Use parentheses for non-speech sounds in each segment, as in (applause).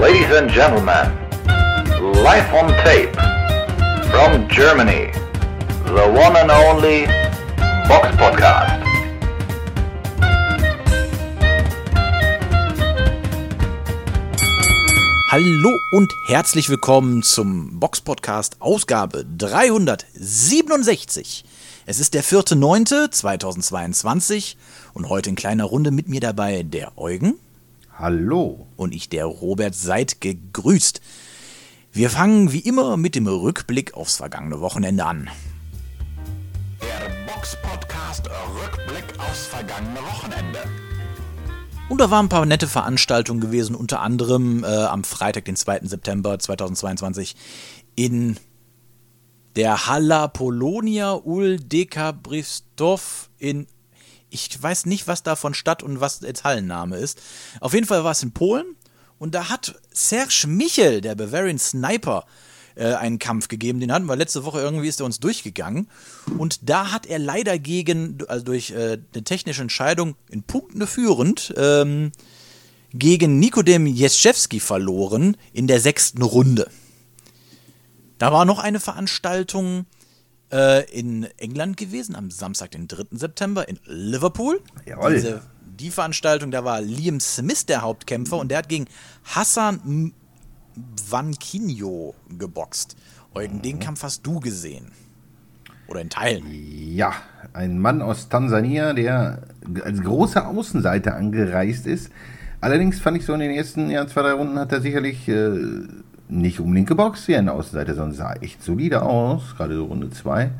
Ladies and gentlemen, live on tape from Germany, the one and only Box Podcast. Hallo und herzlich willkommen zum Box Podcast Ausgabe 367. Es ist der 4.9.2022 und heute in kleiner Runde mit mir dabei der Eugen. Hallo. Und ich, der Robert, seid gegrüßt. Wir fangen wie immer mit dem Rückblick aufs vergangene Wochenende an. Der Box Podcast Rückblick aufs vergangene Wochenende. Und da waren ein paar nette Veranstaltungen gewesen, unter anderem äh, am Freitag, den 2. September 2022 in der Halla Polonia Ul Dekabristov in ich weiß nicht, was davon Stadt und was jetzt Hallenname ist. Auf jeden Fall war es in Polen und da hat Serge Michel, der Bavarian Sniper, äh, einen Kampf gegeben. Den hatten wir letzte Woche irgendwie, ist er uns durchgegangen. Und da hat er leider gegen, also durch äh, eine technische Entscheidung in Punkten führend, ähm, gegen Nikodem Jeschewski verloren in der sechsten Runde. Da war noch eine Veranstaltung äh, in England gewesen, am Samstag, den 3. September in Liverpool. Jawohl. Diese, die Veranstaltung, da war Liam Smith der Hauptkämpfer und der hat gegen Hassan Vanquinho geboxt. Eugen, den Kampf hast du gesehen. Oder in Teilen. Ja, ein Mann aus Tansania, der als großer Außenseiter angereist ist. Allerdings fand ich so in den ersten ja, zwei, drei Runden hat er sicherlich äh, nicht unbedingt geboxt wie ein Außenseiter, sondern sah echt solide aus, gerade so Runde 2.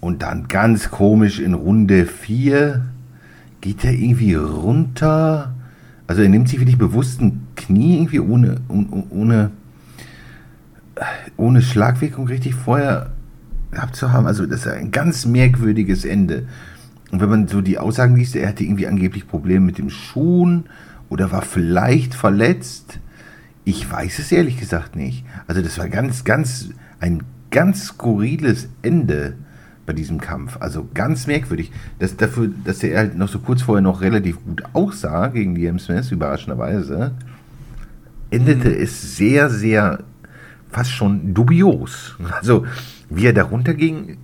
Und dann ganz komisch in Runde 4 geht er irgendwie runter. Also er nimmt sich wirklich bewusst ein Knie irgendwie ohne, ohne, ohne, ohne Schlagwirkung richtig vorher abzuhaben. Also das ist ein ganz merkwürdiges Ende. Und wenn man so die Aussagen liest, er hatte irgendwie angeblich Probleme mit dem Schuhen oder war vielleicht verletzt. Ich weiß es ehrlich gesagt nicht. Also das war ganz, ganz, ein ganz skurriles Ende bei diesem Kampf. Also ganz merkwürdig. Das, dafür, dass er halt noch so kurz vorher noch relativ gut aussah gegen Liam Smith, überraschenderweise, endete es sehr, sehr fast schon dubios. Also wie er da runterging,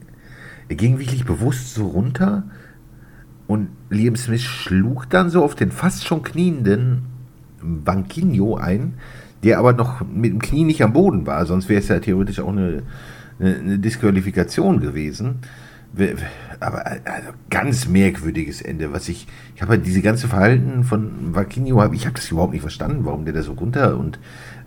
er ging wirklich bewusst so runter und Liam Smith schlug dann so auf den fast schon knienden Banquinho ein, der aber noch mit dem Knie nicht am Boden war, sonst wäre es ja theoretisch auch eine, eine, eine Disqualifikation gewesen. We- Aber also ganz merkwürdiges Ende, was ich, ich habe halt diese ganze Verhalten von hab- ich habe das überhaupt nicht verstanden, warum der da so runter und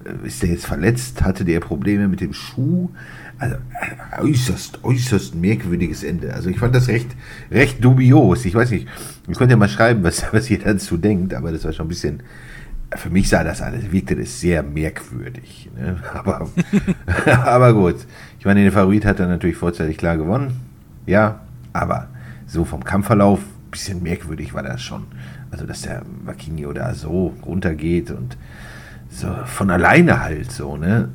äh, ist der jetzt verletzt, hatte der Probleme mit dem Schuh, also äh, äußerst, äußerst merkwürdiges Ende. Also ich fand das recht, recht dubios. Ich weiß nicht, ihr könnt ja mal schreiben, was, was ihr dazu denkt, aber das war schon ein bisschen, für mich sah das alles, wirkte das sehr merkwürdig. Ne? (laughs) Aber, (laughs) aber gut. Ich meine, den Favorit hat er natürlich vorzeitig klar gewonnen. Ja, aber so vom Kampfverlauf, bisschen merkwürdig war das schon. Also, dass der Vaquinho da so runtergeht und so von alleine halt so, ne?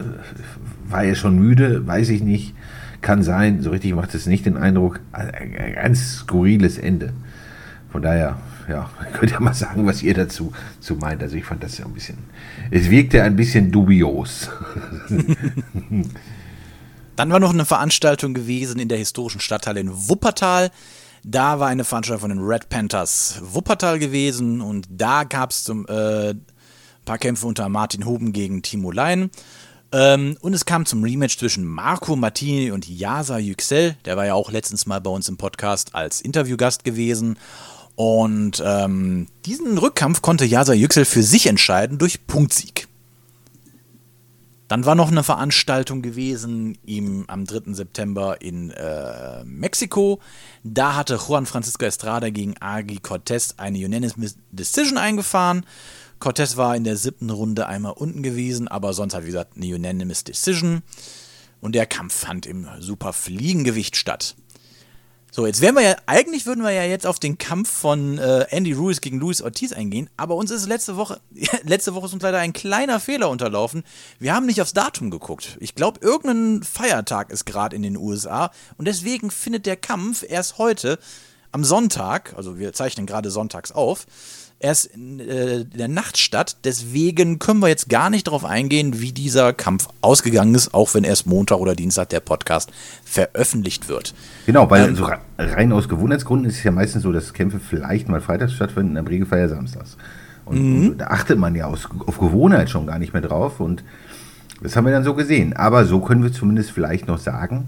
War er schon müde? Weiß ich nicht. Kann sein. So richtig macht es nicht den Eindruck. Also, Ein ganz skurriles Ende. Von daher, ja, (laughs) könnt ihr mal sagen, was ihr dazu zu meint. Also ich fand das ja ein bisschen, es wirkte ein bisschen dubios. (laughs) Dann war noch eine Veranstaltung gewesen in der historischen Stadthalle in Wuppertal. Da war eine Veranstaltung von den Red Panthers Wuppertal gewesen und da gab es äh, paar Kämpfe unter Martin Huben gegen Timo Lein. Ähm, und es kam zum Rematch zwischen Marco Martini und Yasa Yüksel. Der war ja auch letztens mal bei uns im Podcast als Interviewgast gewesen. Und ähm, diesen Rückkampf konnte Yasa Yüksel für sich entscheiden durch Punktsieg. Dann war noch eine Veranstaltung gewesen im, am 3. September in äh, Mexiko. Da hatte Juan Francisco Estrada gegen Agi Cortez eine Unanimous Decision eingefahren. Cortez war in der siebten Runde einmal unten gewesen, aber sonst hat, wie gesagt, eine Unanimous Decision. Und der Kampf fand im super Fliegengewicht statt. So, jetzt wären wir ja, eigentlich würden wir ja jetzt auf den Kampf von äh, Andy Ruiz gegen Luis Ortiz eingehen, aber uns ist letzte Woche, (laughs) letzte Woche ist uns leider ein kleiner Fehler unterlaufen. Wir haben nicht aufs Datum geguckt. Ich glaube, irgendein Feiertag ist gerade in den USA und deswegen findet der Kampf erst heute am Sonntag, also wir zeichnen gerade sonntags auf, erst in, äh, in der Nacht statt. Deswegen können wir jetzt gar nicht darauf eingehen, wie dieser Kampf ausgegangen ist, auch wenn erst Montag oder Dienstag der Podcast veröffentlicht wird. Genau, weil ähm, so rein aus Gewohnheitsgründen ist es ja meistens so, dass Kämpfe vielleicht mal freitags stattfinden, am Regelfall ja samstags. Und, mhm. und, da achtet man ja aus, auf Gewohnheit schon gar nicht mehr drauf. Und das haben wir dann so gesehen. Aber so können wir zumindest vielleicht noch sagen,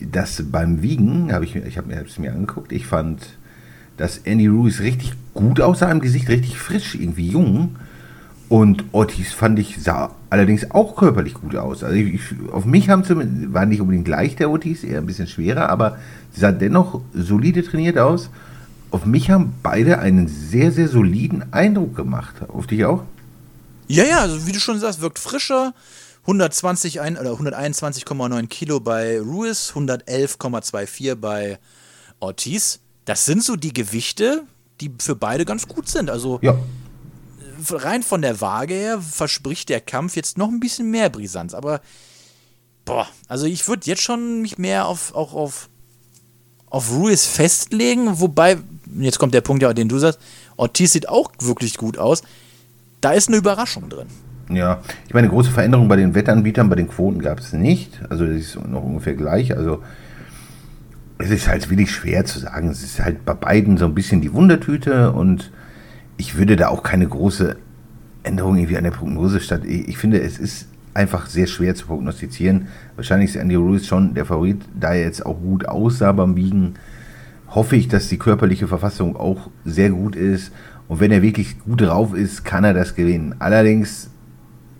dass beim Wiegen, habe ich, ich habe mir, es mir angeguckt, ich fand, dass Andy Ruiz richtig gut aussah im Gesicht, richtig frisch, irgendwie jung. Und Ortiz fand ich, sah allerdings auch körperlich gut aus. Also ich, auf mich haben zumindest, war nicht unbedingt gleich der Ortiz, eher ein bisschen schwerer, aber sie sah dennoch solide trainiert aus. Auf mich haben beide einen sehr, sehr soliden Eindruck gemacht. Auf dich auch? Ja, ja, also wie du schon sagst, wirkt frischer. 120 ein, oder 121,9 Kilo bei Ruiz, 111,24 bei Ortiz. Das sind so die Gewichte, die für beide ganz gut sind. Also ja. rein von der Waage her verspricht der Kampf jetzt noch ein bisschen mehr Brisanz. Aber boah, also ich würde jetzt schon mich mehr auf, auch auf, auf Ruiz festlegen. Wobei, jetzt kommt der Punkt, ja, den du sagst, Ortiz sieht auch wirklich gut aus. Da ist eine Überraschung drin. Ja, ich meine, große Veränderungen bei den Wettanbietern, bei den Quoten gab es nicht. Also das ist noch ungefähr gleich. Also es ist halt wirklich schwer zu sagen. Es ist halt bei beiden so ein bisschen die Wundertüte und ich würde da auch keine große Änderung irgendwie an der Prognose statt. Ich finde, es ist einfach sehr schwer zu prognostizieren. Wahrscheinlich ist Andy Ruiz schon der Favorit, da er jetzt auch gut aussah beim Wiegen. Hoffe ich, dass die körperliche Verfassung auch sehr gut ist. Und wenn er wirklich gut drauf ist, kann er das gewinnen. Allerdings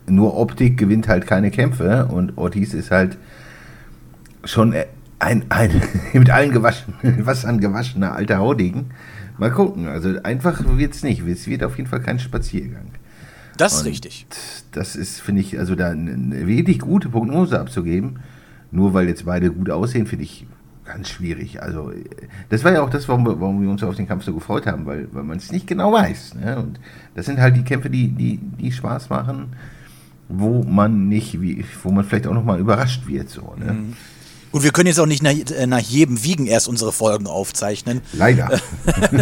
nur Optik gewinnt halt keine Kämpfe und Ortiz ist halt schon ein, ein (laughs) mit allen gewaschenen, (laughs) Wassern gewaschener alter Haudegen. Mal gucken, also einfach wird es nicht. Es wird auf jeden Fall kein Spaziergang. Das ist und richtig. Das ist, finde ich, also da eine wirklich gute Prognose abzugeben, nur weil jetzt beide gut aussehen, finde ich ganz schwierig. Also, das war ja auch das, warum wir, warum wir uns auf den Kampf so gefreut haben, weil, weil man es nicht genau weiß. Ne? Und das sind halt die Kämpfe, die, die, die Spaß machen wo man nicht, wie, wo man vielleicht auch nochmal überrascht wird. So, ne? Mhm. Gut, wir können jetzt auch nicht nach, äh, nach, jedem Wiegen erst unsere Folgen aufzeichnen. Leider.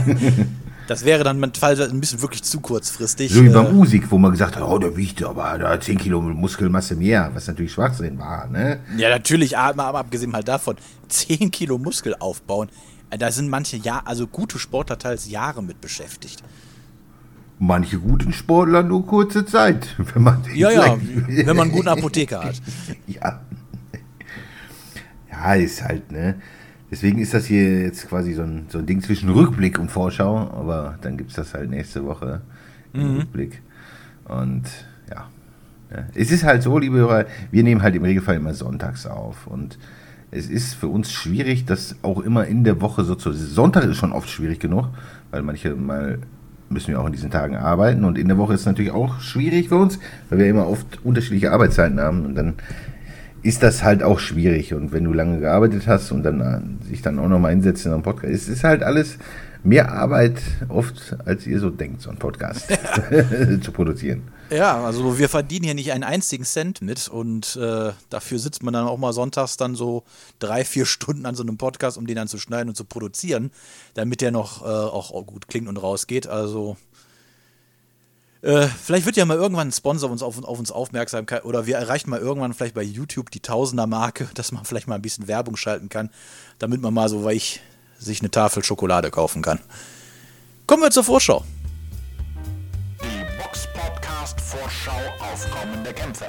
(laughs) das wäre dann teilweise ein bisschen wirklich zu kurzfristig. So wie beim äh, Usik, wo man gesagt hat, oh, der wiegt aber da 10 Kilo Muskelmasse mehr, was natürlich Schwachsinn war. Ne? Ja, natürlich, aber, abgesehen mal davon, 10 Kilo Muskel aufbauen, äh, da sind manche Jahre, also gute Sportler teils Jahre mit beschäftigt manche guten Sportler nur kurze Zeit, (laughs) wenn man ja ja, wenn man einen guten (laughs) Apotheker hat. ja, ja ist halt ne. Deswegen ist das hier jetzt quasi so ein, so ein Ding zwischen Rückblick und Vorschau, aber dann gibt es das halt nächste Woche im mhm. Rückblick. Und ja. ja, es ist halt so, liebe Hörer, wir nehmen halt im Regelfall immer sonntags auf und es ist für uns schwierig, das auch immer in der Woche so zu. Sonntag ist schon oft schwierig genug, weil manche mal müssen wir auch in diesen Tagen arbeiten. Und in der Woche ist es natürlich auch schwierig für uns, weil wir immer oft unterschiedliche Arbeitszeiten haben. Und dann ist das halt auch schwierig. Und wenn du lange gearbeitet hast und dann äh, sich dann auch nochmal einsetzt in einem Podcast, es ist halt alles mehr Arbeit oft, als ihr so denkt, so einen Podcast (laughs) (laughs) zu produzieren. Ja, also wir verdienen hier nicht einen einzigen Cent mit und äh, dafür sitzt man dann auch mal sonntags dann so drei, vier Stunden an so einem Podcast, um den dann zu schneiden und zu produzieren, damit der noch äh, auch, gut klingt und rausgeht. Also äh, vielleicht wird ja mal irgendwann ein Sponsor uns auf, auf uns aufmerksam oder wir erreichen mal irgendwann vielleicht bei YouTube die Tausender-Marke, (laughs) dass man vielleicht mal ein bisschen Werbung schalten kann, damit man mal so weich sich eine Tafel Schokolade kaufen kann. Kommen wir zur Vorschau. Vorschau auf kommende Kämpfe.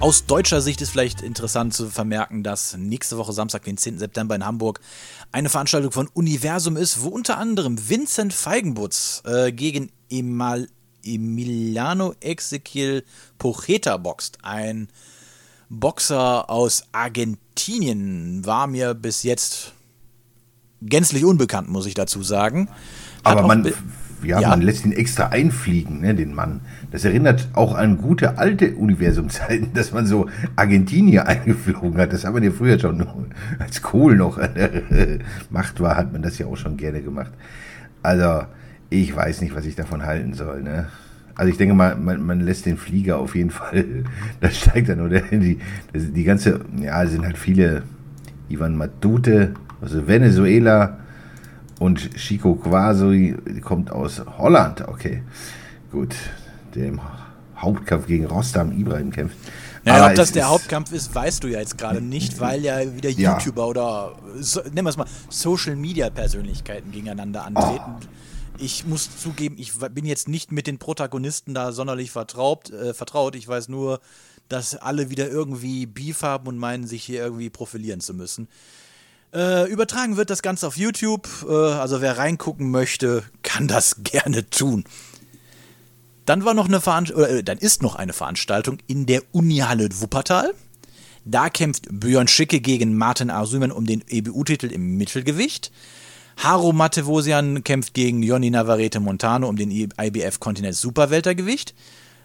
Aus deutscher Sicht ist vielleicht interessant zu vermerken, dass nächste Woche Samstag, den 10. September in Hamburg, eine Veranstaltung von Universum ist, wo unter anderem Vincent Feigenbutz äh, gegen Emal Emiliano Ezequiel Pojeta boxt. Ein Boxer aus Argentinien war mir bis jetzt gänzlich unbekannt, muss ich dazu sagen. Hat Aber man ja, ja, man lässt ihn extra einfliegen, ne, den Mann. Das erinnert auch an gute alte Universumzeiten, (laughs) dass man so Argentinier eingeflogen hat. Das haben wir ja früher schon, als Kohl noch an der (laughs) Macht war, hat man das ja auch schon gerne gemacht. Also, ich weiß nicht, was ich davon halten soll, ne. Also ich denke mal, man, man lässt den Flieger auf jeden Fall, (laughs) da steigt dann oder die, die ganze, ja, sind halt viele, Ivan Matute, also Venezuela, Und Chico Quasi kommt aus Holland. Okay, gut. Der im Hauptkampf gegen Rostam Ibrahim kämpft. Aber ob das der Hauptkampf ist, weißt du ja jetzt gerade nicht, weil ja wieder Ja. YouTuber oder so, nennen wir es mal Social Media Persönlichkeiten gegeneinander antreten. Ich muss zugeben, ich bin jetzt nicht mit den Protagonisten da sonderlich vertraut. Äh, vertraut. Ich weiß nur, dass alle wieder irgendwie Beef haben und meinen, sich hier irgendwie profilieren zu müssen. Äh, übertragen wird das Ganze auf YouTube. Äh, also wer reingucken möchte, kann das (laughs) gerne tun. Dann war noch eine Veranstaltung, äh, dann ist noch eine Veranstaltung in der Unihalle Wuppertal. Da kämpft Björn Schicke gegen Martin Arsümen um den EBU-Titel im Mittelgewicht. Haro Matevosian kämpft gegen Jonny Navarrete Montano um den IBF Continent Superweltergewicht.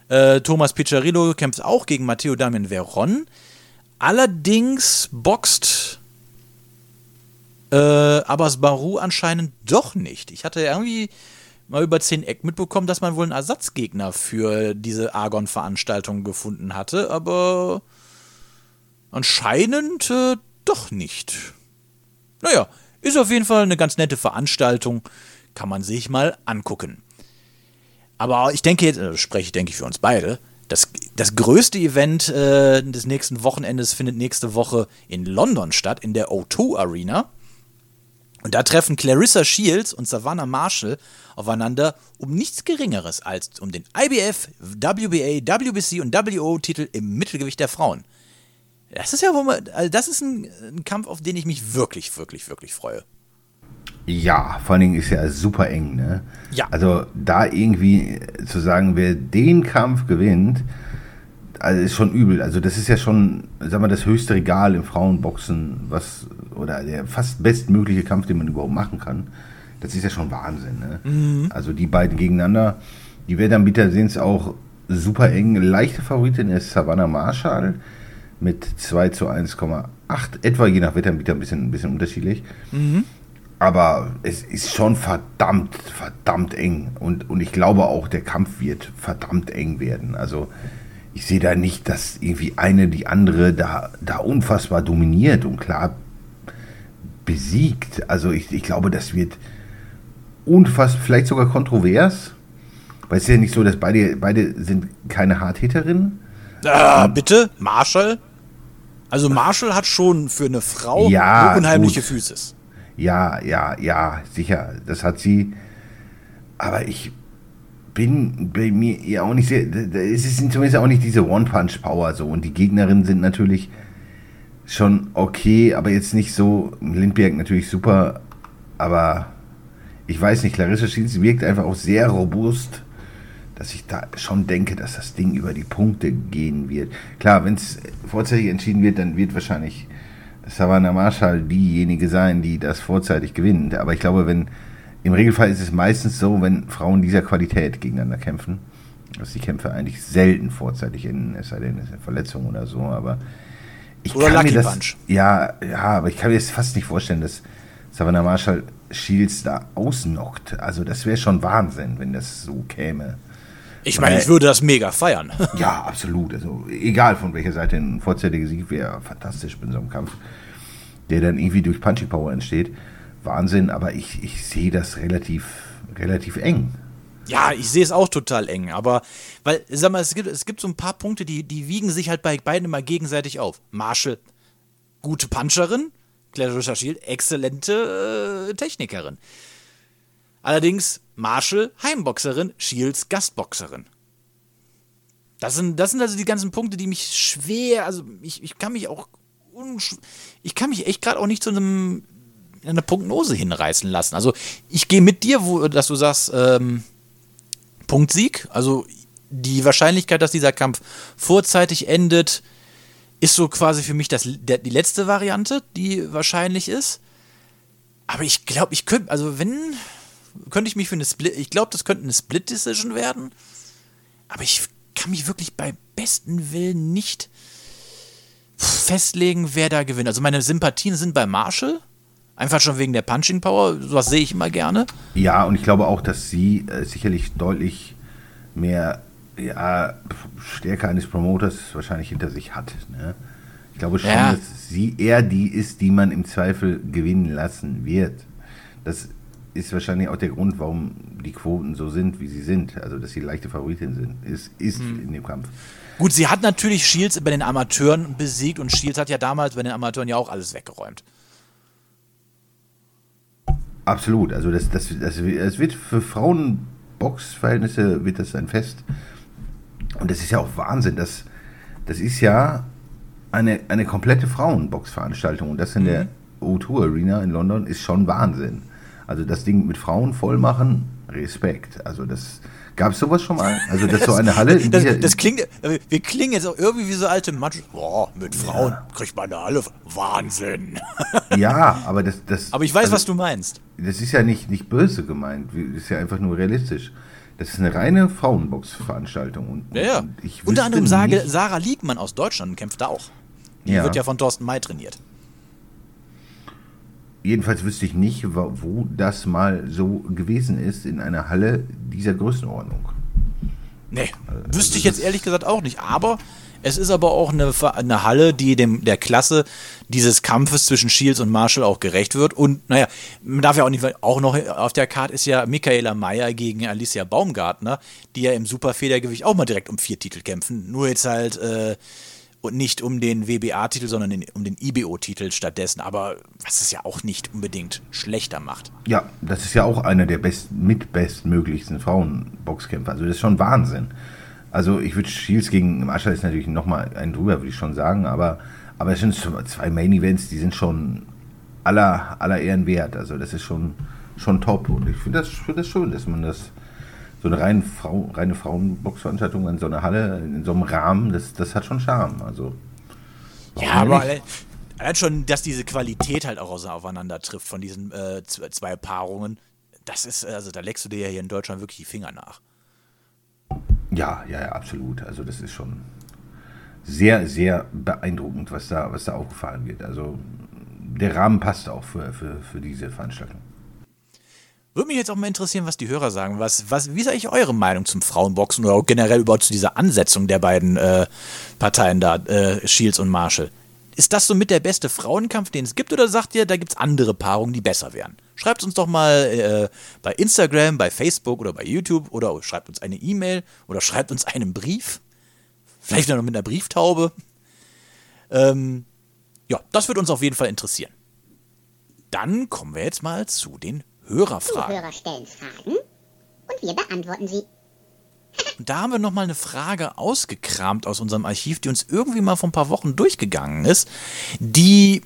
Äh, Thomas Picciarillo kämpft auch gegen Matteo Damian Veron. Allerdings boxt äh, Abbas Baru anscheinend doch nicht. Ich hatte irgendwie mal über 10 Eck mitbekommen, dass man wohl einen Ersatzgegner für diese Argon-Veranstaltung gefunden hatte, aber anscheinend äh, doch nicht. Naja, ist auf jeden Fall eine ganz nette Veranstaltung. Kann man sich mal angucken. Aber ich denke jetzt, äh, spreche ich denke ich für uns beide, das, das größte Event äh, des nächsten Wochenendes findet nächste Woche in London statt, in der O2 Arena. Und da treffen Clarissa Shields und Savannah Marshall aufeinander um nichts Geringeres als um den IBF, WBA, WBC und WO-Titel im Mittelgewicht der Frauen. Das ist ja wohl mal, also das ist ein, ein Kampf, auf den ich mich wirklich, wirklich, wirklich freue. Ja, vor allen Dingen ist ja super eng, ne? Ja. Also da irgendwie zu sagen, wer den Kampf gewinnt, also ist schon übel. Also das ist ja schon, sag mal, das höchste Regal im Frauenboxen, was, oder der fast bestmögliche Kampf, den man überhaupt machen kann. Das ist ja schon Wahnsinn, ne? Also die beiden gegeneinander, die Wettanbieter sehen es auch super eng. Leichte Favoritin ist Savannah Marshall mit 2 zu 1,8, etwa je nach Wettanbieter ein bisschen, ein bisschen unterschiedlich. Aber es ist schon verdammt, verdammt eng. Und, und ich glaube auch, der Kampf wird verdammt eng werden. Also ich sehe da nicht, dass irgendwie eine die andere da, da unfassbar dominiert und klar besiegt. Also ich, ich glaube, das wird unfassbar, vielleicht sogar kontrovers. Weil es ist ja nicht so, dass beide, beide sind keine Hardhitterinnen. Ah, bitte? Marshall? Also Marshall hat schon für eine Frau Ja, unheimliche gut. Physis. Ja, ja, ja, sicher, das hat sie. Aber ich bin bei mir ja auch nicht sehr. Es ist zumindest auch nicht diese One-Punch-Power so. Und die Gegnerinnen sind natürlich schon okay, aber jetzt nicht so. Lindberg natürlich super, aber ich weiß nicht, Clarissa Shields wirkt einfach auch sehr robust, dass ich da schon denke, dass das Ding über die Punkte gehen wird. Klar, wenn es vorzeitig entschieden wird, dann wird wahrscheinlich Savannah Marshall diejenige sein, die das vorzeitig gewinnt. Aber ich glaube, wenn im Regelfall ist es meistens so, wenn Frauen dieser Qualität gegeneinander kämpfen, dass die Kämpfe eigentlich selten vorzeitig enden, es sei denn, es ist eine Verletzung oder so, aber ich Oder kann Lucky mir das, Punch. Ja, ja, aber ich kann mir das fast nicht vorstellen, dass Savannah Marshall Shields da ausnockt. Also das wäre schon Wahnsinn, wenn das so käme. Ich meine, ich würde das mega feiern. (laughs) Ja, absolut. Also egal von welcher Seite ein vorzeitiger Sieg wäre fantastisch bei so einem Kampf, der dann irgendwie durch Punching Power entsteht. Wahnsinn, aber ich, ich sehe das relativ, relativ eng. Ja, ich sehe es auch total eng, aber weil, sag mal, es gibt, es gibt so ein paar Punkte, die, die wiegen sich halt bei beiden immer gegenseitig auf. Marshall, gute Puncherin, Clarissa Shield, exzellente äh, Technikerin. Allerdings Marshall, Heimboxerin, Shields, Gastboxerin. Das sind, das sind also die ganzen Punkte, die mich schwer, also ich, ich kann mich auch, ich kann mich echt gerade auch nicht zu einem, einer Prognose hinreißen lassen. Also ich gehe mit dir, wo, dass du sagst, ähm, Punktsieg. Also die Wahrscheinlichkeit, dass dieser Kampf vorzeitig endet, ist so quasi für mich das, der, die letzte Variante, die wahrscheinlich ist. Aber ich glaube, ich könnte, also wenn, könnte ich mich für eine Split, ich glaube, das könnte eine Split-Decision werden. Aber ich kann mich wirklich bei besten Willen nicht festlegen, wer da gewinnt. Also meine Sympathien sind bei Marshall. Einfach schon wegen der Punching Power. Sowas sehe ich immer gerne. Ja, und ich glaube auch, dass sie äh, sicherlich deutlich mehr ja, Stärke eines Promoters wahrscheinlich hinter sich hat. Ne? Ich glaube schon, Ja. dass sie eher die ist, die man im Zweifel gewinnen lassen wird. Das ist wahrscheinlich auch der Grund, warum die Quoten so sind, wie sie sind. Also, dass sie leichte Favoritin sind, ist, ist Mhm. in dem Kampf. Gut, sie hat natürlich Shields bei den Amateuren besiegt und Shields hat ja damals bei den Amateuren ja auch alles weggeräumt. Absolut. Also, das, das, das, das wird für Frauenboxverhältnisse wird das ein Fest. Und das ist ja auch Wahnsinn. Das, das ist ja eine, eine komplette Frauenboxveranstaltung. Und das in der O2 Arena in London ist schon Wahnsinn. Also, das Ding mit Frauen voll machen, Respekt. Also, das. Gab es sowas schon mal? Also, dass so eine Halle. Das, dieser- das klingt, äh, wir klingen jetzt auch irgendwie wie so alte Matsch. Boah, mit Frauen kriegt man eine Halle. Wahnsinn. (laughs) ja, aber das. das Aber ich weiß, also, was du meinst. Das ist ja nicht, nicht böse gemeint, das ist ja einfach nur realistisch. Das ist eine reine Frauenbox-Veranstaltung. Und, Ja, ja. und Unter anderem sage, Sarah Liegmann aus Deutschland kämpft da auch. Die Ja. wird ja von Thorsten May trainiert. Jedenfalls wüsste ich nicht, wo, das mal so gewesen ist in einer Halle dieser Größenordnung. Nee, wüsste ich jetzt ehrlich gesagt auch nicht. Aber es ist aber auch eine, eine Halle, die dem der Klasse dieses Kampfes zwischen Shields und Marshall auch gerecht wird. Und naja, man darf ja auch nicht, auch noch auf der Karte ist ja Michaela Mayer gegen Alicia Baumgartner, die ja im Superfedergewicht auch mal direkt um vier Titel kämpfen. Nur jetzt halt äh, und nicht um den WBA-Titel, sondern den, um den IBO-Titel stattdessen. Aber was es ja auch nicht unbedingt schlechter macht. Ja, das ist ja auch einer der best, mit bestmöglichsten Frauenboxkämpfer. Also das ist schon Wahnsinn. Also ich würde Shields gegen Marshall ist natürlich nochmal ein drüber, würde ich schon sagen, aber, aber es sind zwei Main-Events, die sind schon aller, aller Ehren wert. Also das ist schon, schon top. Und ich finde das, find das schön, dass man das so eine rein Frau, reine Frauenboxveranstaltung in so einer Halle, in so einem Rahmen, das, das hat schon Charme. Also Ja, aber allein, allein schon, dass diese Qualität halt auch aufeinander trifft von diesen äh, zwei Paarungen, das ist, also da leckst du dir ja hier in Deutschland wirklich die Finger nach. Ja, ja, ja, absolut. Also das ist schon sehr, sehr beeindruckend, was da, was da aufgefahren wird. Also der Rahmen passt auch für, für, für diese Veranstaltung. Würde mich jetzt auch mal interessieren, was die Hörer sagen. Was, was, wie ist eigentlich eure Meinung zum Frauenboxen oder generell überhaupt zu dieser Ansetzung der beiden äh, Parteien da, äh, Shields und Marshall? Ist das so mit der beste Frauenkampf, den es gibt, oder sagt ihr, da gibt es andere Paarungen, die besser wären? Schreibt uns doch mal äh, bei Instagram, bei Facebook oder bei YouTube oder schreibt uns eine E-Mail oder schreibt uns einen Brief. Vielleicht noch mit einer Brieftaube. Ähm, ja, das wird uns auf jeden Fall interessieren. Dann kommen wir jetzt mal zu den Hörerfragen. Zuhörer stellen Fragen und wir beantworten sie. (laughs) Und da haben wir nochmal eine Frage ausgekramt aus unserem Archiv, die uns irgendwie mal vor ein paar Wochen durchgegangen ist, die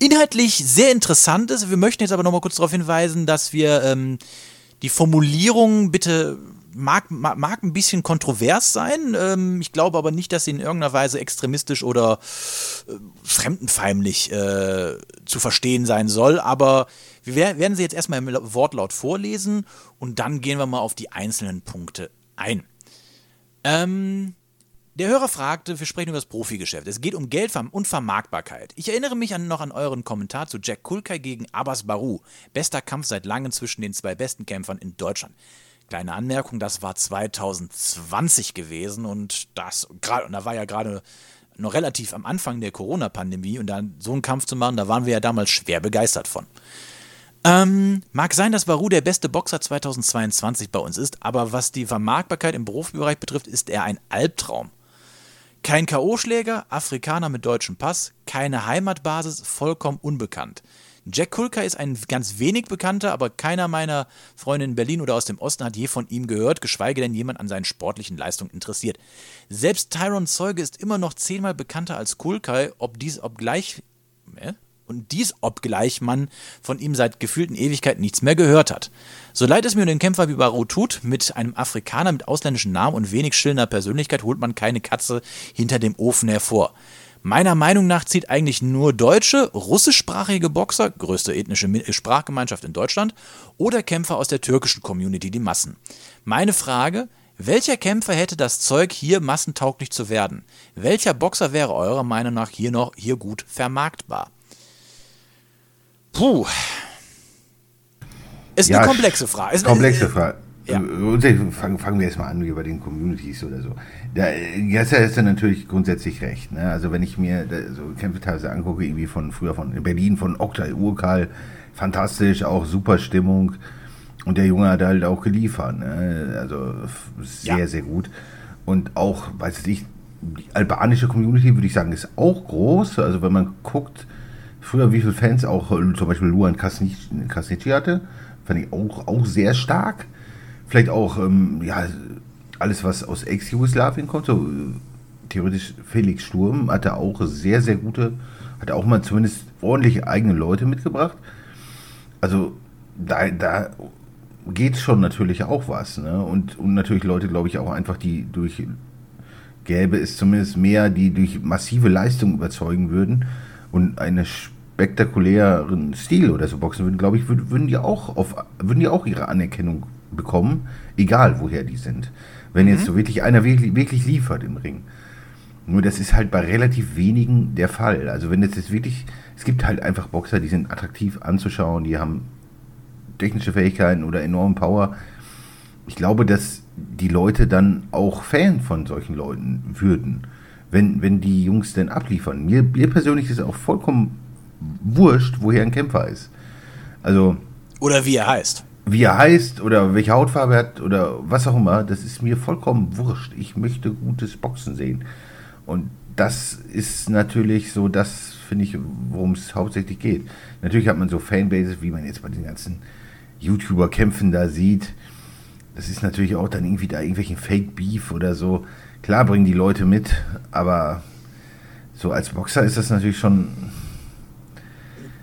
inhaltlich sehr interessant ist. Wir möchten jetzt aber nochmal kurz darauf hinweisen, dass wir ähm, die Formulierung bitte mag, mag, ein bisschen kontrovers sein. Ähm, ich glaube aber nicht, dass sie in irgendeiner Weise extremistisch oder äh, fremdenfeindlich äh, zu verstehen sein soll. Aber wir wer- werden sie jetzt erstmal im Wortlaut vorlesen und dann gehen wir mal auf die einzelnen Punkte ein. Ähm, der Hörer fragte, wir sprechen über das Profigeschäft. Es geht um Geld und Vermarktbarkeit. Ich erinnere mich an, noch an euren Kommentar zu Jack Kulkai gegen Abbas Baru. Bester Kampf seit langem zwischen den zwei besten Kämpfern in Deutschland. Kleine Anmerkung, das war 2020 gewesen und das gerade da war ja gerade noch relativ am Anfang der Corona-Pandemie und dann so einen Kampf zu machen, da waren wir ja damals schwer begeistert von. Ähm, mag sein, dass Baru der beste Boxer 2022 bei uns ist, aber was die Vermarktbarkeit im Berufsbereich betrifft, ist er ein Albtraum. Kein K.O.-Schläger, Afrikaner mit deutschem Pass, keine Heimatbasis, vollkommen unbekannt. Jack Kulka ist ein ganz wenig bekannter, aber keiner meiner Freunde in Berlin oder aus dem Osten hat je von ihm gehört, geschweige denn jemand an seinen sportlichen Leistungen interessiert. Selbst Tyron Zeuge ist immer noch zehnmal bekannter als Kulkai, ob dies obgleich. Äh? Und dies obgleich man von ihm seit gefühlten Ewigkeiten nichts mehr gehört hat. So leid es mir um den Kämpfer wie Barou tut, mit einem Afrikaner mit ausländischen Namen und wenig schillender Persönlichkeit holt man keine Katze hinter dem Ofen hervor. Meiner Meinung nach zieht eigentlich nur deutsche, russischsprachige Boxer, größte ethnische Sprachgemeinschaft in Deutschland, oder Kämpfer aus der türkischen Community die Massen. Meine Frage, welcher Kämpfer hätte das Zeug, hier massentauglich zu werden? Welcher Boxer wäre eurer Meinung nach hier noch hier gut vermarktbar? Puh. Ist Ja, eine komplexe Frage. Ist, Komplexe Frage. Ja. Äh, Fangen, fangen wir erstmal an wie bei den Communities oder so. Da Gesser ist dann natürlich grundsätzlich recht. Ne? Also wenn ich mir da, so Kämpfe teilweise angucke, irgendwie von früher von Berlin, von Oktay Urkal, fantastisch, auch super Stimmung. Und der Junge hat halt auch geliefert. Ne? Also sehr, Ja. sehr gut. Und auch, weiß ich, die albanische Community, würde ich sagen, ist auch groß. Also wenn man guckt, früher wie viele Fans auch äh, zum Beispiel Luan Krasniqi hatte, fand ich auch, auch sehr stark. Vielleicht auch, ähm, ja, alles, was aus Ex-Jugoslawien kommt, so theoretisch Felix Sturm hatte auch sehr, sehr gute, hatte auch mal zumindest ordentliche eigene Leute mitgebracht. Also da, da geht schon natürlich auch was. Ne? Und, und natürlich Leute, glaube ich, auch einfach, die durch, gäbe es zumindest mehr, die durch massive Leistung überzeugen würden und einen spektakulären Stil oder so boxen würden, glaube ich, würden die auch auf, würden die auch ihre Anerkennung bekommen, egal woher die sind. Wenn jetzt so wirklich einer wirklich, wirklich liefert im Ring. Nur das ist halt bei relativ wenigen der Fall. Also wenn jetzt, jetzt wirklich, es gibt halt einfach Boxer, die sind attraktiv anzuschauen, die haben technische Fähigkeiten oder enormen Power. Ich glaube, dass die Leute dann auch Fan von solchen Leuten würden, wenn, wenn die Jungs denn abliefern. Mir, mir persönlich ist auch vollkommen wurscht, woher ein Kämpfer ist. Also, Oder wie er heißt. Wie er heißt oder welche Hautfarbe er hat oder was auch immer, das ist mir vollkommen wurscht. Ich möchte gutes Boxen sehen. Und das ist natürlich so, das finde ich, worum es hauptsächlich geht. Natürlich hat man so Fanbases, wie man jetzt bei den ganzen YouTuber-Kämpfen da sieht. Das ist natürlich auch dann irgendwie da irgendwelchen Fake-Beef oder so. Klar bringen die Leute mit, aber so als Boxer ist das natürlich schon,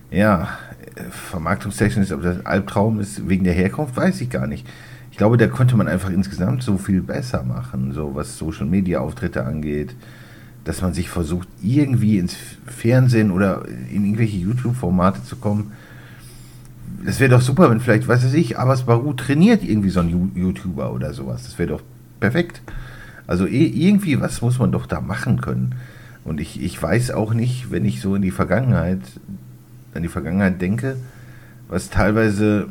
ja, vermarktungstechnisch, ob das Albtraum ist wegen der Herkunft, weiß ich gar nicht. Ich glaube, da könnte man einfach insgesamt so viel besser machen, so was Social Media Auftritte angeht, dass man sich versucht, irgendwie ins Fernsehen oder in irgendwelche YouTube-Formate zu kommen. Das wäre doch super, wenn vielleicht, weiß ich Abbas Baru trainiert irgendwie so ein YouTuber oder sowas. Das wäre doch perfekt. Also eh- irgendwie was muss man doch da machen können. Und ich, ich weiß auch nicht, wenn ich so in die Vergangenheit, an die Vergangenheit denke, was teilweise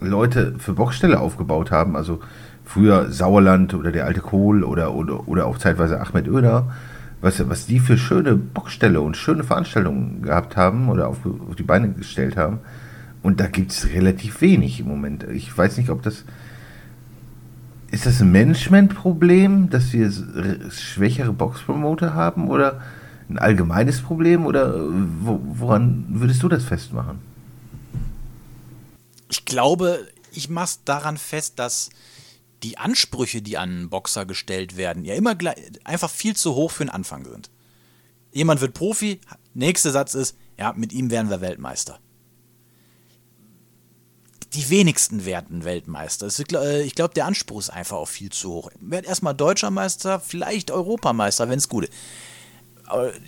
Leute für Boxställe aufgebaut haben, also früher Sauerland oder der alte Kohl oder, oder, oder auch zeitweise Ahmed Oeder, was, was die für schöne Boxställe und schöne Veranstaltungen gehabt haben oder auf, auf die Beine gestellt haben. Und da gibt es relativ wenig im Moment. Ich weiß nicht, ob das. Ist das ein Management-Problem, dass wir schwächere Boxpromoter haben oder ein allgemeines Problem oder äh, wo, woran würdest du das festmachen? Ich glaube, ich mach's daran fest, dass die Ansprüche, die an einen Boxer gestellt werden, ja immer gleich, einfach viel zu hoch für den Anfang sind. Jemand wird Profi, nächster Satz ist, ja, mit ihm werden wir Weltmeister. Die wenigsten werden Weltmeister. Es äh, Ich glaube, der Anspruch ist einfach auch viel zu hoch. Werd erstmal Deutscher Meister, vielleicht Europameister, wenn es gut ist.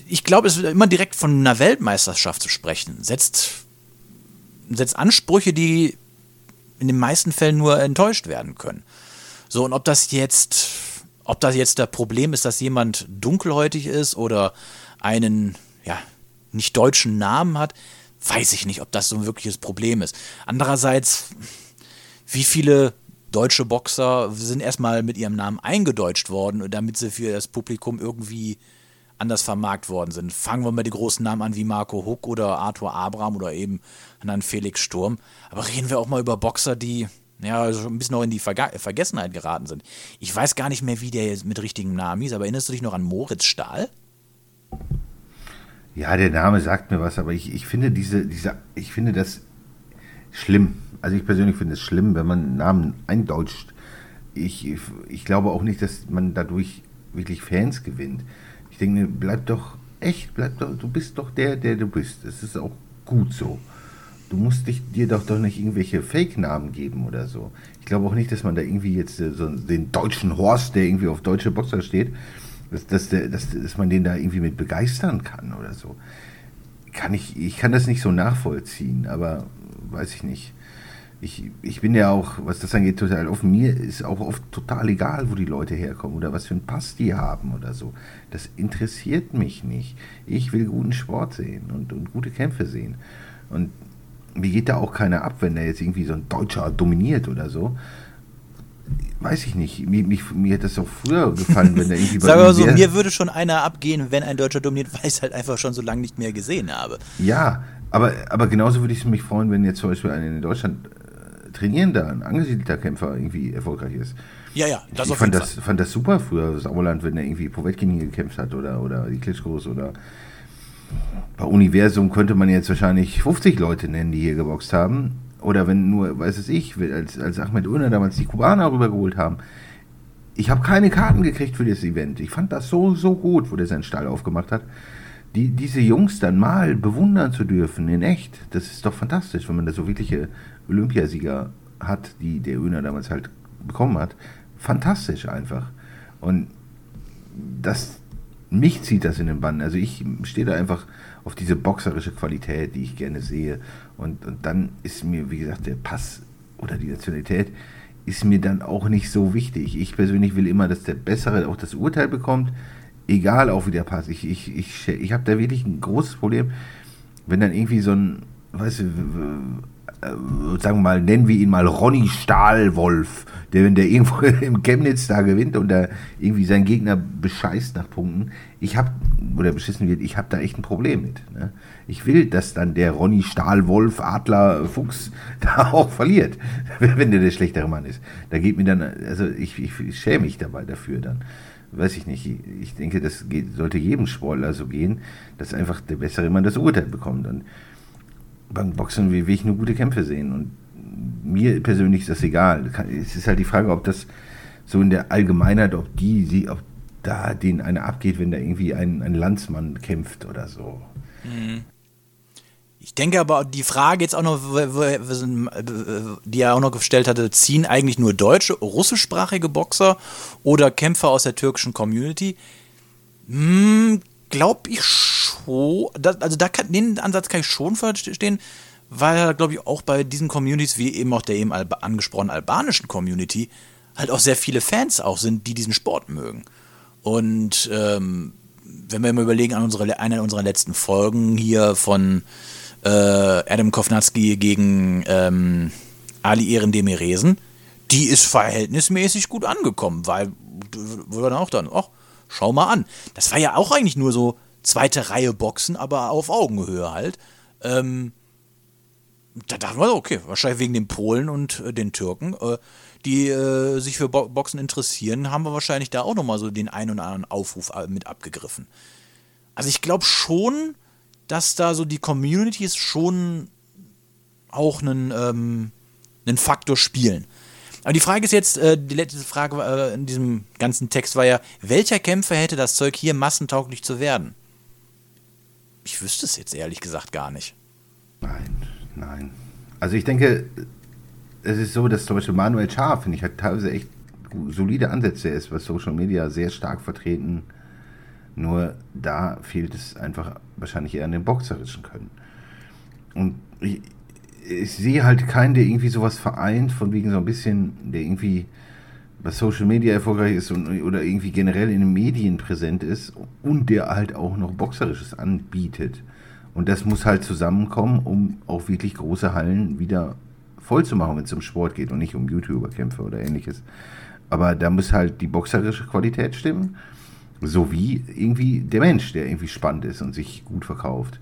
Ich glaube, es ist immer direkt von einer Weltmeisterschaft zu sprechen. Setzt setzt Ansprüche, die in den meisten Fällen nur enttäuscht werden können. So, und ob das jetzt, ob das jetzt das Problem ist, dass jemand dunkelhäutig ist oder einen, ja, nicht deutschen Namen hat, weiß ich nicht, ob das so ein wirkliches Problem ist. Andererseits, wie viele deutsche Boxer sind erstmal mit ihrem Namen eingedeutscht worden, damit sie für das Publikum irgendwie anders vermarkt worden sind. Fangen wir mal die großen Namen an wie Marco Huck oder Arthur Abraham oder eben dann Felix Sturm. Aber reden wir auch mal über Boxer, die ja ein bisschen noch in die Verga Vergessenheit geraten sind. Ich weiß gar nicht mehr, wie der jetzt mit richtigem Namen hieß, aber erinnerst du dich noch an Moritz Stahl? Ja, der Name sagt mir was, aber ich, ich finde diese, diese, ich finde das schlimm. Also ich persönlich finde es schlimm, wenn man Namen eindeutscht. Ich, ich glaube auch nicht, dass man dadurch wirklich Fans gewinnt. Ich denke, mir, bleib doch echt, bleib doch, du bist doch der, der du bist. Es ist auch gut so. Du musst dich, dir doch doch nicht irgendwelche Fake-Namen geben oder so. Ich glaube auch nicht, dass man da irgendwie jetzt äh, so den deutschen Horst, der irgendwie auf deutsche Boxer steht, dass, dass, der, dass, dass man den da irgendwie mit begeistern kann oder so. Kann ich, ich kann das nicht so nachvollziehen, aber weiß ich nicht. Ich, ich bin ja auch, was das angeht, total offen. Mir ist auch oft total egal, wo die Leute herkommen oder was für einen Pass die haben oder so. Das interessiert mich nicht. Ich will guten Sport sehen und, und gute Kämpfe sehen. Und mir geht da auch keiner ab, wenn da jetzt irgendwie so ein Deutscher dominiert oder so. Weiß ich nicht. Mir, mich, mir hätte das auch früher (laughs) gefallen, wenn da irgendwie Sag mal so, mir würde schon einer abgehen, wenn ein Deutscher dominiert, weil ich es halt einfach schon so lange nicht mehr gesehen habe. Ja, aber, aber genauso würde ich mich freuen, wenn jetzt zum Beispiel ein in Deutschland trainierender, ein angesiedelter Kämpfer irgendwie erfolgreich ist. Ja, ja, das ich auf fand das, fand das super früher, Sauerland, wenn er irgendwie Povetkin gekämpft hat oder, oder die Klitschkos oder bei Universum könnte man jetzt wahrscheinlich 50 Leute nennen, die hier geboxt haben. Oder wenn nur, weiß es ich, als, als Ahmed Unna damals die Kubaner rübergeholt haben. Ich habe keine Karten gekriegt für das Event. Ich fand das so, so gut, wo der seinen Stall aufgemacht hat. Die, diese Jungs dann mal bewundern zu dürfen, in echt, das ist doch fantastisch, wenn man da so wirkliche Olympiasieger hat, die der Öner damals halt bekommen hat. Fantastisch einfach. Und das, mich zieht das in den Bann. Also ich stehe da einfach auf diese boxerische Qualität, die ich gerne sehe. Und, und dann ist mir, wie gesagt, der Pass oder die Nationalität ist mir dann auch nicht so wichtig. Ich persönlich will immer, dass der Bessere auch das Urteil bekommt, egal auch wie der Pass. Ich, ich, ich, ich habe da wirklich ein großes Problem, wenn dann irgendwie so ein, weißt du, äh, sagen wir mal, nennen wir ihn mal Ronny Stahlwolf, der, wenn der irgendwo (laughs) im Chemnitz da gewinnt und da irgendwie seinen Gegner bescheißt nach Punkten, ich habe, oder beschissen wird, ich habe da echt ein Problem mit. Ne? Ich will, dass dann der Ronny Stahlwolf, Adler, Fuchs (laughs) da auch verliert, (laughs) wenn der der schlechtere Mann ist. Da geht mir dann, also ich, ich, ich schäme mich dabei dafür dann. Weiß ich nicht. Ich denke, das geht, sollte jedem Sportler so gehen, dass einfach der bessere Mann das Urteil bekommt. Und beim Boxen will will ich nur gute Kämpfe sehen. Und mir persönlich ist das egal. Es ist halt die Frage, ob das so in der Allgemeinheit, ob die, sie, ob da denen einer abgeht, wenn da irgendwie ein, ein Landsmann kämpft oder so. Ich denke aber, die Frage jetzt auch noch, die er auch noch gestellt hatte, ziehen eigentlich nur deutsche, russischsprachige Boxer oder Kämpfer aus der türkischen Community? Hm, glaube ich schon. Also da kann, den Ansatz kann ich schon verstehen, weil glaube ich auch bei diesen Communities, wie eben auch der eben angesprochenen albanischen Community, halt auch sehr viele Fans auch sind, die diesen Sport mögen. Und ähm, wenn wir mal überlegen an unsere, eine unserer letzten Folgen hier von äh, Adam Kovnatski gegen ähm, Ali Erendemiresen, die ist verhältnismäßig gut angekommen, weil wir dann auch dann, ach, schau mal an. Das war ja auch eigentlich nur so zweite Reihe Boxen, aber auf Augenhöhe halt. Ähm, da dachten wir, okay, wahrscheinlich wegen den Polen und äh, den Türken, äh, die äh, sich für Bo Boxen interessieren, haben wir wahrscheinlich da auch nochmal so den einen oder anderen Aufruf äh, mit abgegriffen. Also ich glaube schon, dass da so die Communities schon auch einen, ähm, einen Faktor spielen. Aber die Frage ist jetzt, äh, die letzte Frage äh, in diesem ganzen Text war ja, welcher Kämpfer hätte das Zeug hier massentauglich zu werden? Ich wüsste es jetzt ehrlich gesagt gar nicht. Nein, nein. Also ich denke, es ist so, dass zum Beispiel Manuel Schar, finde ich, hat teilweise echt solide Ansätze. Ist bei Social Media sehr stark vertreten. Nur da fehlt es einfach wahrscheinlich eher an dem boxerischen Können. Und ich, ich sehe halt keinen, der irgendwie sowas vereint, von wegen so ein bisschen, der irgendwie bei Social Media erfolgreich ist und, oder irgendwie generell in den Medien präsent ist und der halt auch noch Boxerisches anbietet. Und das muss halt zusammenkommen, um auch wirklich große Hallen wieder voll zu machen, wenn es um Sport geht und nicht um YouTuber-Kämpfe oder ähnliches. Aber da muss halt die boxerische Qualität stimmen, sowie irgendwie der Mensch, der irgendwie spannend ist und sich gut verkauft.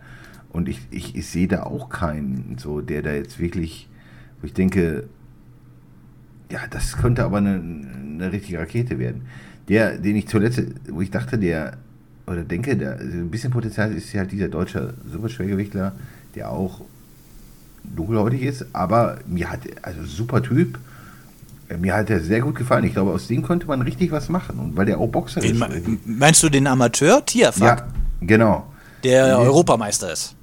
Und ich, ich, ich sehe da auch keinen, so, der da jetzt wirklich, wo ich denke, ja, das könnte aber eine, eine richtige Rakete werden. Der, den ich zuletzt, wo ich dachte, der, oder denke, der also ein bisschen Potenzial ist ja halt dieser deutsche Superschwergewichtler, der auch dunkelhäutig ist, aber mir hat, also super Typ, mir hat er sehr gut gefallen. Ich glaube, aus dem könnte man richtig was machen. Und weil der auch Boxer Wen, ist. me- meinst du den Amateur Tierfuck, Ja, genau. der Nee. Europameister ist?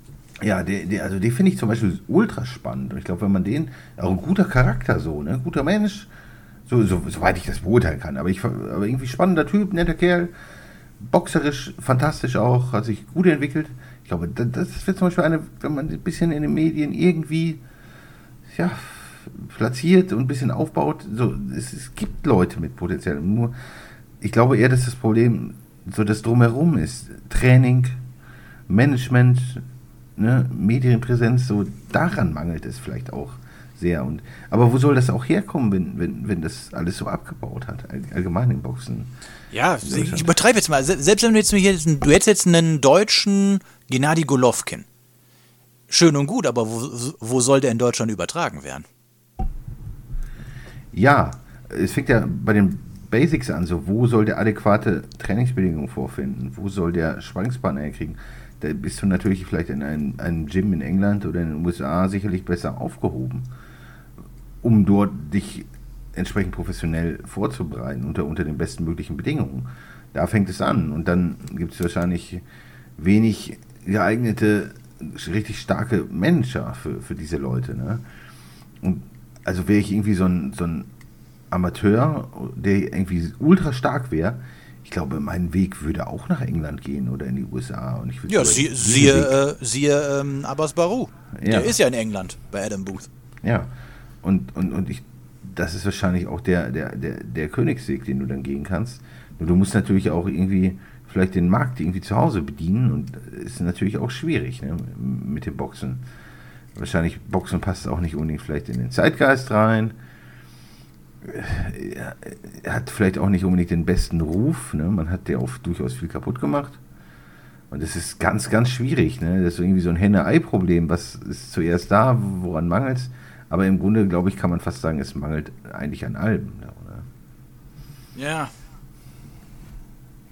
Ja, der, der, also den finde ich zum Beispiel ultra spannend. Und ich glaube, wenn man den, auch ein guter Charakter so, ne, guter Mensch, so, so, soweit ich das beurteilen kann, aber ich aber irgendwie spannender Typ, netter Kerl, boxerisch fantastisch auch, hat sich gut entwickelt. Ich glaube, das, das wird zum Beispiel eine, wenn man ein bisschen in den Medien irgendwie, ja, platziert und ein bisschen aufbaut, so, es, es gibt Leute mit Potenzial. Nur, ich glaube eher, dass das Problem so das Drumherum ist. Training, Management, ne, Medienpräsenz, so daran mangelt es vielleicht auch sehr. Und, aber wo soll das auch herkommen, wenn, wenn, wenn das alles so abgebaut hat, all- allgemein im Boxen? Ja, ich übertreibe jetzt mal. Se- Selbst wenn du jetzt, hier du hättest jetzt einen deutschen Gennady Golovkin. Schön und gut, aber wo, wo soll der in Deutschland übertragen werden? Ja, es fängt ja bei den Basics an, so wo soll der adäquate Trainingsbedingungen vorfinden, wo soll der Sparringspartner herkriegen. Da bist du natürlich vielleicht in einem, einem Gym in England oder in den USA sicherlich besser aufgehoben, um dort dich entsprechend professionell vorzubereiten unter, unter den besten möglichen Bedingungen. Da fängt es an und dann gibt es wahrscheinlich wenig geeignete, richtig starke Manager für, für diese Leute. Ne? Und also wäre ich irgendwie so ein, so ein Amateur, der irgendwie ultra stark wäre, ich glaube, mein Weg würde auch nach England gehen oder in die USA. Und ich würde Ja, sie, siehe, äh, siehe ähm, Abbas Baru. Ja. Der ist ja in England bei Adam Booth. Ja, und, und, und ich, das ist wahrscheinlich auch der, der, der, der Königsweg, den du dann gehen kannst. Nur du musst natürlich auch irgendwie vielleicht den Markt irgendwie zu Hause bedienen und ist natürlich auch schwierig ne, mit dem Boxen. Wahrscheinlich Boxen passt auch nicht unbedingt vielleicht in den Zeitgeist rein. Er hat vielleicht auch nicht unbedingt den besten Ruf. Ne? Man hat ja auch durchaus viel kaputt gemacht. Und es ist ganz, ganz schwierig. Ne? Das ist irgendwie so ein Henne-Ei-Problem. Was ist zuerst da? Woran mangelt es? Aber im Grunde, glaube ich, kann man fast sagen, es mangelt eigentlich an allem. Ne? Oder? Ja.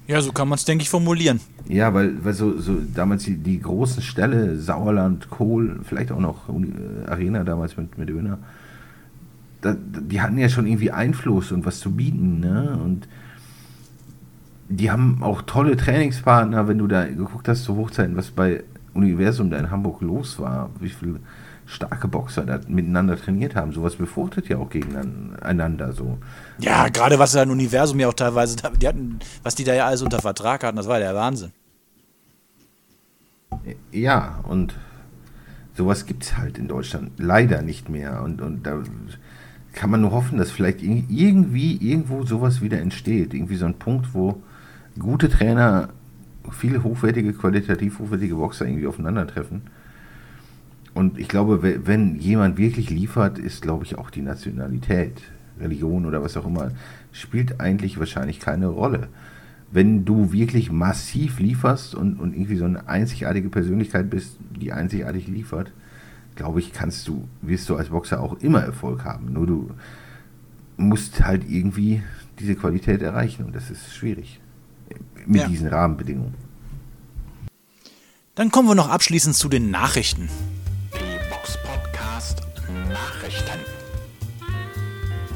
Ja, so kann man es, denke ich, formulieren. Ja, weil, weil so, so damals die, die großen Ställe, Sauerland, Kohl, vielleicht auch noch äh, Arena damals mit, mit Öner, da, die hatten ja schon irgendwie Einfluss und was zu bieten. Ne? Und die haben auch tolle Trainingspartner, wenn du da geguckt hast zu Hochzeiten, was bei Universum da in Hamburg los war, wie viele starke Boxer da miteinander trainiert haben. Sowas befruchtet ja auch gegeneinander so. Ja, gerade was ein Universum ja auch teilweise, die hatten, was die da ja alles unter Vertrag hatten, das war der Wahnsinn. Ja, und sowas gibt es halt in Deutschland leider nicht mehr. Und, und da kann man nur hoffen, dass vielleicht ir- irgendwie irgendwo sowas wieder entsteht. Irgendwie so ein Punkt, wo gute Trainer, viele hochwertige, qualitativ hochwertige Boxer irgendwie aufeinandertreffen. Und ich glaube, we- wenn jemand wirklich liefert, ist, glaube ich, auch die Nationalität, Religion oder was auch immer, spielt eigentlich wahrscheinlich keine Rolle. Wenn du wirklich massiv lieferst und, und irgendwie so eine einzigartige Persönlichkeit bist, die einzigartig liefert, glaube ich, kannst du, wirst du als Boxer auch immer Erfolg haben. Nur du musst halt irgendwie diese Qualität erreichen und das ist schwierig. Mit Ja. diesen Rahmenbedingungen. Dann kommen wir noch abschließend zu den Nachrichten. Nachrichten.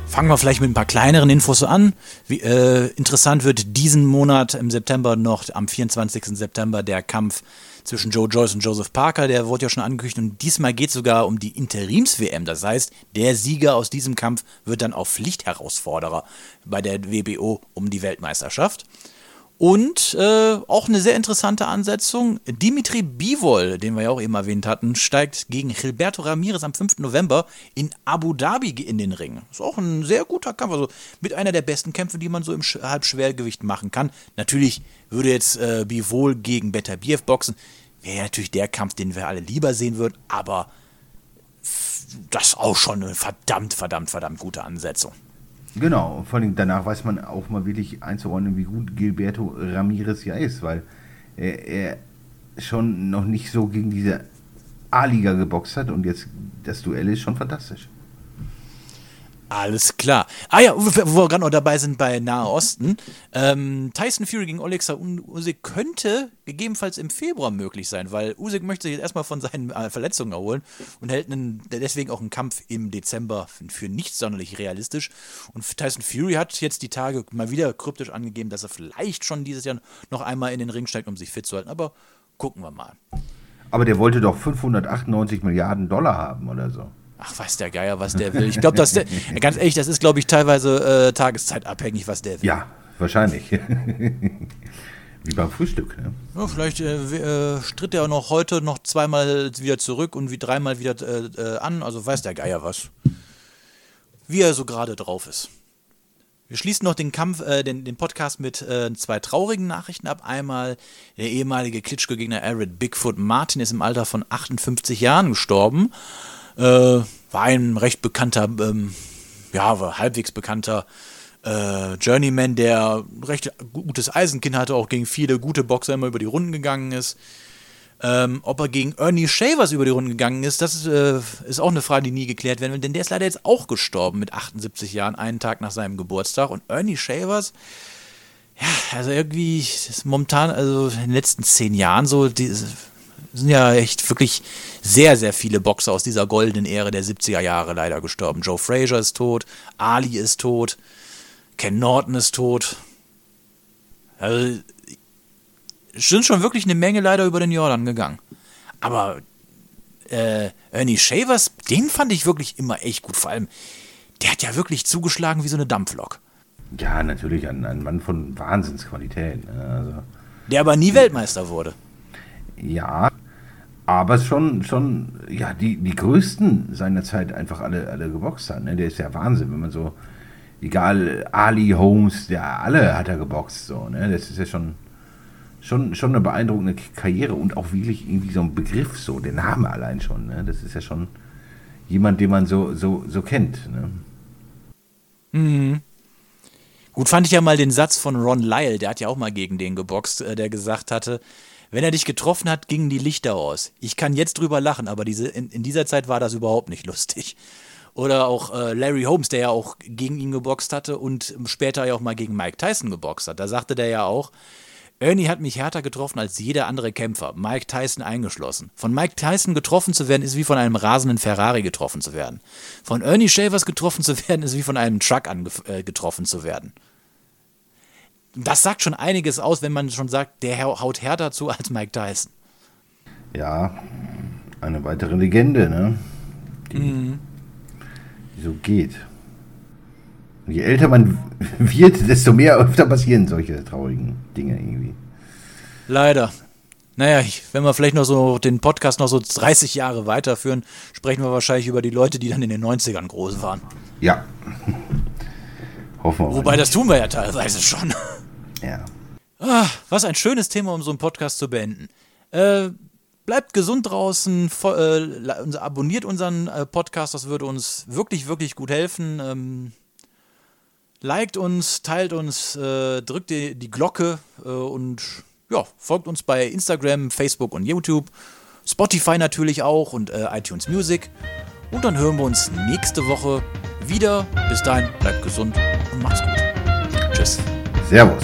Fangen wir vielleicht mit ein paar kleineren Infos an. Wie, äh, interessant wird diesen Monat im September noch, am 24. September, der Kampf zwischen Joe Joyce und Joseph Parker. Der wurde ja schon angekündigt und diesmal geht es sogar um die Interims-WM. Das heißt, der Sieger aus diesem Kampf wird dann auch Pflichtherausforderer bei der WBO um die Weltmeisterschaft. Und äh, auch eine sehr interessante Ansetzung. Dimitri Bivol, den wir ja auch eben erwähnt hatten, steigt gegen Gilberto Ramirez am 5. November in Abu Dhabi in den Ring. Ist auch ein sehr guter Kampf. Also mit einer der besten Kämpfe, die man so im Sch- Halbschwergewicht machen kann. Natürlich würde jetzt äh, Bivol gegen Beterbiev boxen. Wäre natürlich der Kampf, den wir alle lieber sehen würden. Aber das ist auch schon eine verdammt, verdammt, verdammt gute Ansetzung. Genau, vor allem danach weiß man auch mal wirklich einzuordnen, wie gut Gilberto Ramirez ja ist, weil er, er schon noch nicht so gegen diese A-Liga geboxt hat und jetzt das Duell ist schon fantastisch. Alles klar. Ah ja, wo wir gerade noch dabei sind bei Nahe Osten. Ähm, Tyson Fury gegen Olexa Usyk könnte gegebenenfalls im Februar möglich sein, weil Usyk möchte sich jetzt erstmal von seinen äh, Verletzungen erholen und hält einen, deswegen auch einen Kampf im Dezember für nicht sonderlich realistisch. Und Tyson Fury hat jetzt die Tage mal wieder kryptisch angegeben, dass er vielleicht schon dieses Jahr noch einmal in den Ring steigt, um sich fit zu halten. Aber gucken wir mal. Aber der wollte doch 598 Milliarden Dollar haben oder so. Ach, weiß der Geier, was der will. Ich glaube, dass der, (laughs) ganz ehrlich, das ist, glaube ich, teilweise äh, tageszeitabhängig, was der will. Ja, wahrscheinlich. (laughs) wie beim Frühstück. Ne? Ja, vielleicht äh, äh, stritt er auch noch heute noch zweimal wieder zurück und wie dreimal wieder äh, äh, an. Also weiß der Geier was. Wie er so gerade drauf ist. Wir schließen noch den Kampf, äh, den, den Podcast mit äh, zwei traurigen Nachrichten ab. Einmal der ehemalige Klitschko-Gegner Arid Bigfoot Martin ist im Alter von 58 Jahren gestorben. Äh, war ein recht bekannter, ähm, ja, halbwegs bekannter äh, Journeyman, der recht gutes Eisenkinn hatte, auch gegen viele gute Boxer immer über die Runden gegangen ist. Ähm, ob er gegen Ernie Shavers über die Runden gegangen ist, das ist, äh, ist auch eine Frage, die nie geklärt werden will, denn der ist leider jetzt auch gestorben mit 78 Jahren, einen Tag nach seinem Geburtstag. Und Ernie Shavers, ja, also irgendwie momentan, also in den letzten zehn Jahren so, die sind ja echt wirklich sehr, sehr viele Boxer aus dieser goldenen Ära der 70er Jahre leider gestorben. Joe Frazier ist tot, Ali ist tot, Ken Norton ist tot. Also, sind schon wirklich eine Menge leider über den Jordan gegangen. Aber äh, Ernie Shavers, den fand ich wirklich immer echt gut. Vor allem, der hat ja wirklich zugeschlagen wie so eine Dampflok. Ja, natürlich ein, ein Mann von Wahnsinnsqualität. ne? Also, Der aber nie Weltmeister wurde. Ja, aber schon, schon, ja, die, die größten seiner Zeit einfach alle, alle geboxt hat. Ne? Der ist ja Wahnsinn, wenn man so, egal, Ali Holmes, der alle hat er geboxt. So, ne? Das ist ja schon, schon, schon eine beeindruckende Karriere und auch wirklich irgendwie so ein Begriff, so, der Name allein schon. Ne? Das ist ja schon jemand, den man so, so, so kennt. Ne? Gut fand ich ja mal den Satz von Ron Lyle, der hat ja auch mal gegen den geboxt, äh, der gesagt hatte, wenn er dich getroffen hat, gingen die Lichter aus. Ich kann jetzt drüber lachen, aber diese, in, in dieser Zeit war das überhaupt nicht lustig. Oder auch äh, Larry Holmes, der ja auch gegen ihn geboxt hatte und später ja auch mal gegen Mike Tyson geboxt hat. Da sagte der ja auch, Ernie hat mich härter getroffen als jeder andere Kämpfer, Mike Tyson eingeschlossen. Von Mike Tyson getroffen zu werden, ist wie von einem rasenden Ferrari getroffen zu werden. Von Ernie Shavers getroffen zu werden, ist wie von einem Truck äh, getroffen zu werden. Das sagt schon einiges aus, wenn man schon sagt, der hau- haut härter zu als Mike Tyson. Ja, eine weitere Legende, ne? Die, die so geht. Und je älter man wird, desto mehr öfter passieren solche traurigen Dinge irgendwie. Leider. Naja, ich, wenn wir vielleicht noch so den Podcast noch so 30 Jahre weiterführen, sprechen wir wahrscheinlich über die Leute, die dann in den 90ern groß waren. Ja. (laughs) Hoffen wir. Wobei, das tun wir ja teilweise schon. Ja. Ah, was ein schönes Thema, um so einen Podcast zu beenden. Äh, bleibt gesund draußen, äh, abonniert unseren äh, Podcast, das würde uns wirklich, wirklich gut helfen. Ähm, liked uns, teilt uns, äh, drückt die, die Glocke äh, und ja, folgt uns bei Instagram, Facebook und YouTube. Spotify natürlich auch und äh, iTunes Music. Und dann hören wir uns nächste Woche wieder. Bis dahin, bleibt gesund und macht's gut. Tschüss. Servus.